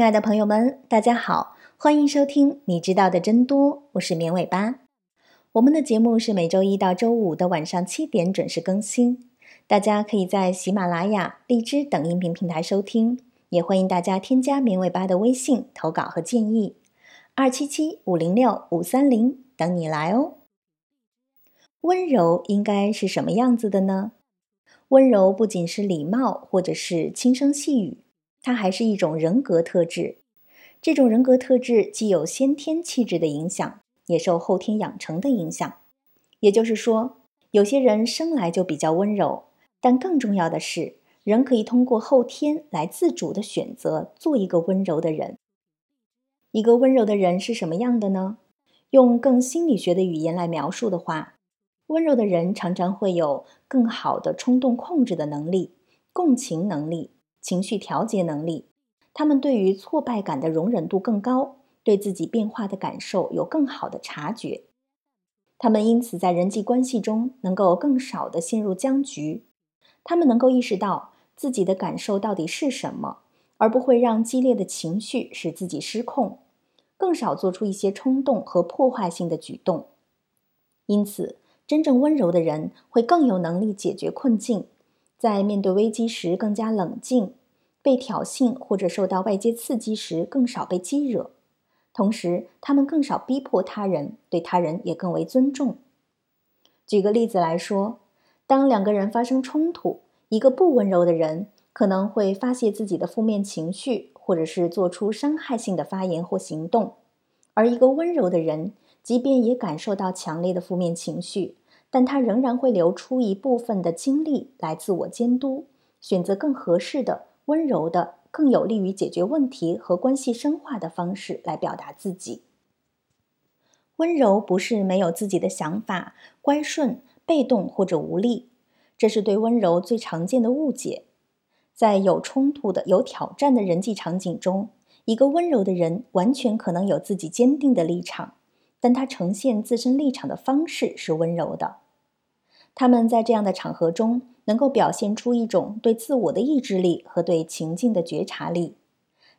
亲爱的朋友们，大家好，欢迎收听《你知道的真多》，我是绵尾巴。我们的节目是每周一到周五的晚上七点准时更新，大家可以在喜马拉雅、荔枝等音频平台收听，也欢迎大家添加绵尾巴的微信投稿和建议，二七七五零六五三零等你来哦。温柔应该是什么样子的呢？温柔不仅是礼貌或者是轻声细语。它还是一种人格特质，这种人格特质既有先天气质的影响，也受后天养成的影响。也就是说，有些人生来就比较温柔，但更重要的是，人可以通过后天来自主的选择做一个温柔的人。一个温柔的人是什么样的呢？用更心理学的语言来描述的话，温柔的人常常会有更好的冲动控制的能力、共情能力。情绪调节能力，他们对于挫败感的容忍度更高，对自己变化的感受有更好的察觉。他们因此在人际关系中能够更少的陷入僵局。他们能够意识到自己的感受到底是什么，而不会让激烈的情绪使自己失控，更少做出一些冲动和破坏性的举动。因此，真正温柔的人会更有能力解决困境。在面对危机时更加冷静，被挑衅或者受到外界刺激时更少被激惹，同时他们更少逼迫他人，对他人也更为尊重。举个例子来说，当两个人发生冲突，一个不温柔的人可能会发泄自己的负面情绪，或者是做出伤害性的发言或行动，而一个温柔的人，即便也感受到强烈的负面情绪。但他仍然会留出一部分的精力来自我监督，选择更合适的、温柔的、更有利于解决问题和关系深化的方式来表达自己。温柔不是没有自己的想法、乖顺、被动或者无力，这是对温柔最常见的误解。在有冲突的、有挑战的人际场景中，一个温柔的人完全可能有自己坚定的立场。但他呈现自身立场的方式是温柔的。他们在这样的场合中，能够表现出一种对自我的意志力和对情境的觉察力。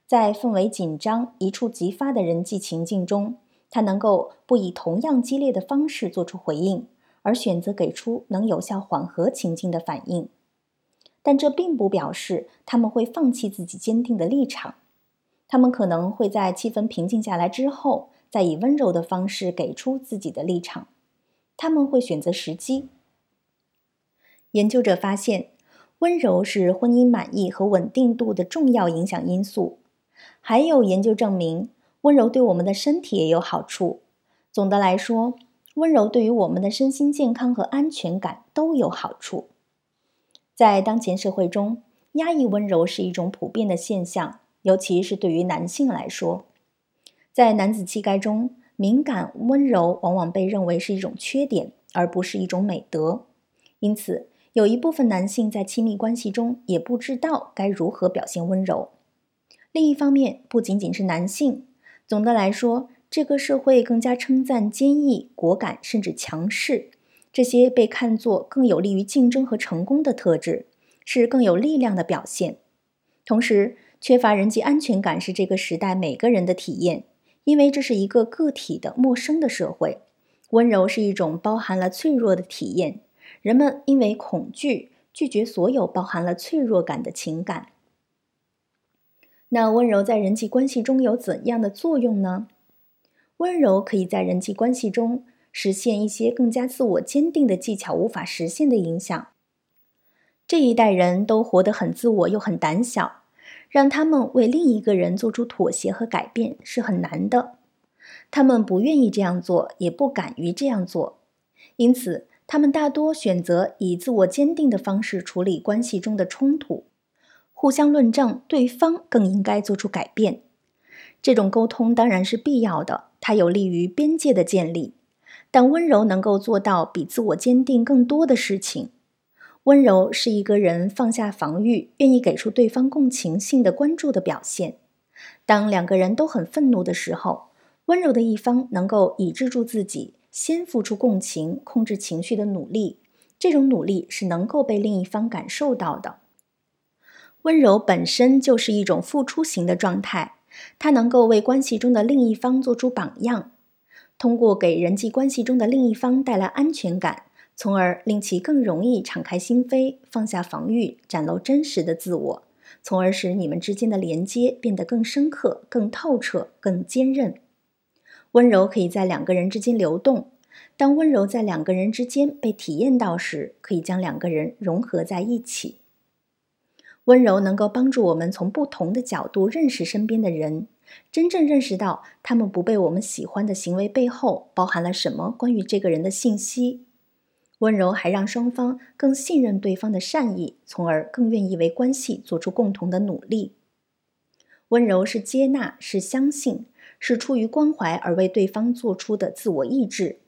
在氛围紧张、一触即发的人际情境中，他能够不以同样激烈的方式做出回应，而选择给出能有效缓和情境的反应。但这并不表示他们会放弃自己坚定的立场。他们可能会在气氛平静下来之后。再以温柔的方式给出自己的立场，他们会选择时机。研究者发现，温柔是婚姻满意和稳定度的重要影响因素。还有研究证明，温柔对我们的身体也有好处。总的来说，温柔对于我们的身心健康和安全感都有好处。在当前社会中，压抑温柔是一种普遍的现象，尤其是对于男性来说。在男子气概中，敏感温柔往往被认为是一种缺点，而不是一种美德。因此，有一部分男性在亲密关系中也不知道该如何表现温柔。另一方面，不仅仅是男性，总的来说，这个社会更加称赞坚毅、果敢，甚至强势，这些被看作更有利于竞争和成功的特质，是更有力量的表现。同时，缺乏人际安全感是这个时代每个人的体验。因为这是一个个体的陌生的社会，温柔是一种包含了脆弱的体验。人们因为恐惧拒绝所有包含了脆弱感的情感。那温柔在人际关系中有怎样的作用呢？温柔可以在人际关系中实现一些更加自我坚定的技巧无法实现的影响。这一代人都活得很自我又很胆小。让他们为另一个人做出妥协和改变是很难的，他们不愿意这样做，也不敢于这样做，因此他们大多选择以自我坚定的方式处理关系中的冲突，互相论证对方更应该做出改变。这种沟通当然是必要的，它有利于边界的建立，但温柔能够做到比自我坚定更多的事情。温柔是一个人放下防御，愿意给出对方共情性的关注的表现。当两个人都很愤怒的时候，温柔的一方能够抑制住自己，先付出共情、控制情绪的努力。这种努力是能够被另一方感受到的。温柔本身就是一种付出型的状态，它能够为关系中的另一方做出榜样，通过给人际关系中的另一方带来安全感，从而令其更容易敞开心扉，放下防御，展露真实的自我，从而使你们之间的连接变得更深刻、更透彻、更坚韧。温柔可以在两个人之间流动。当温柔在两个人之间被体验到时，可以将两个人融合在一起。温柔能够帮助我们从不同的角度认识身边的人，真正认识到他们不被我们喜欢的行为背后包含了什么关于这个人的信息。温柔还让双方更信任对方的善意，从而更愿意为关系做出共同的努力。温柔是接纳，是相信，是出于关怀而为对方做出的自我意志。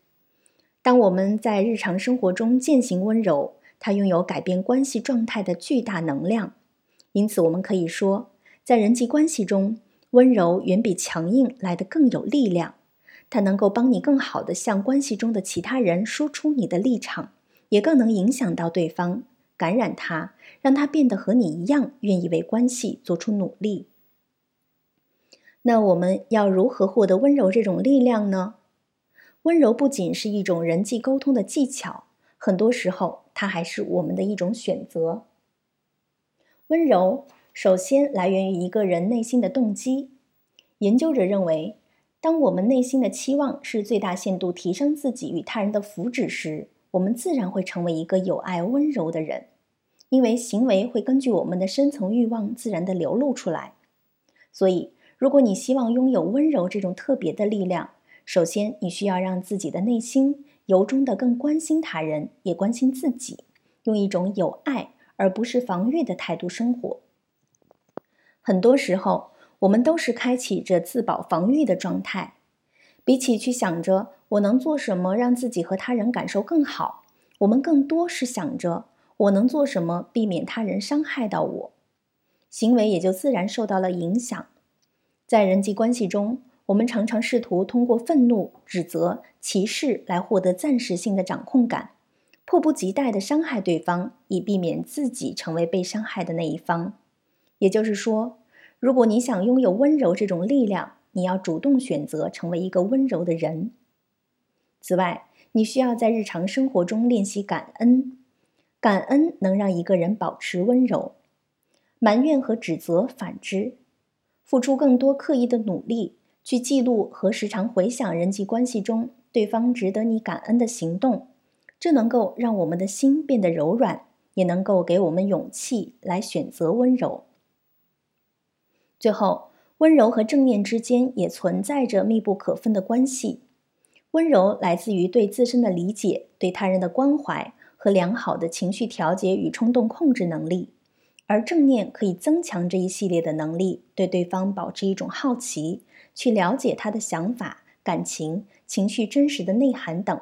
当我们在日常生活中践行温柔，它拥有改变关系状态的巨大能量。因此，我们可以说，在人际关系中，温柔远比强硬来得更有力量。它能够帮你更好地向关系中的其他人输出你的立场，也更能影响到对方，感染他，让他变得和你一样，愿意为关系做出努力。那我们要如何获得温柔这种力量呢？温柔不仅是一种人际沟通的技巧，很多时候它还是我们的一种选择。温柔首先来源于一个人内心的动机。研究者认为，当我们内心的期望是最大限度提升自己与他人的福祉时，我们自然会成为一个有爱、温柔的人，因为行为会根据我们的深层欲望自然的流露出来。所以，如果你希望拥有温柔这种特别的力量，首先，你需要让自己的内心由衷的更关心他人，也关心自己，用一种有爱而不是防御的态度生活。很多时候，我们都是开启着自保防御的状态。比起去想着我能做什么让自己和他人感受更好，我们更多是想着我能做什么避免他人伤害到我，行为也就自然受到了影响。在人际关系中。我们常常试图通过愤怒、指责、歧视来获得暂时性的掌控感，迫不及待地伤害对方，以避免自己成为被伤害的那一方。也就是说，如果你想拥有温柔这种力量，你要主动选择成为一个温柔的人。此外，你需要在日常生活中练习感恩，感恩能让一个人保持温柔。埋怨和指责反之，付出更多刻意的努力。去记录和时常回想人际关系中对方值得你感恩的行动，这能够让我们的心变得柔软，也能够给我们勇气来选择温柔。最后，温柔和正念之间也存在着密不可分的关系。温柔来自于对自身的理解、对他人的关怀和良好的情绪调节与冲动控制能力，而正念可以增强这一系列的能力，对对方保持一种好奇。去了解他的想法、感情、情绪真实的内涵等，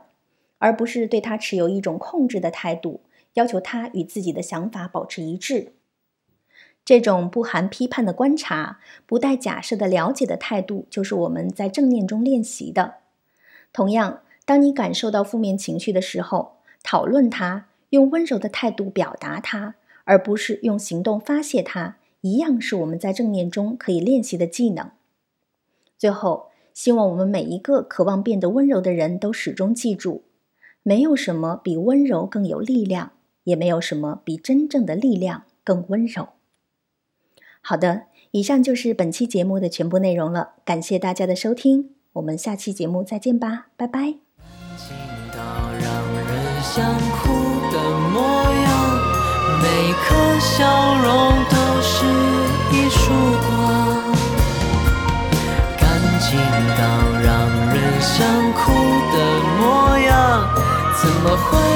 而不是对他持有一种控制的态度，要求他与自己的想法保持一致。这种不含批判的观察、不带假设的了解的态度，就是我们在正念中练习的。同样，当你感受到负面情绪的时候，讨论它，用温柔的态度表达它，而不是用行动发泄它，一样是我们在正念中可以练习的技能。最后，希望我们每一个渴望变得温柔的人都始终记住：没有什么比温柔更有力量，也没有什么比真正的力量更温柔。好的，以上就是本期节目的全部内容了，感谢大家的收听，我们下期节目再见吧，拜拜。情到让人想哭的模样每颗笑容都是一束光。干净到让人想哭的模样，怎么会？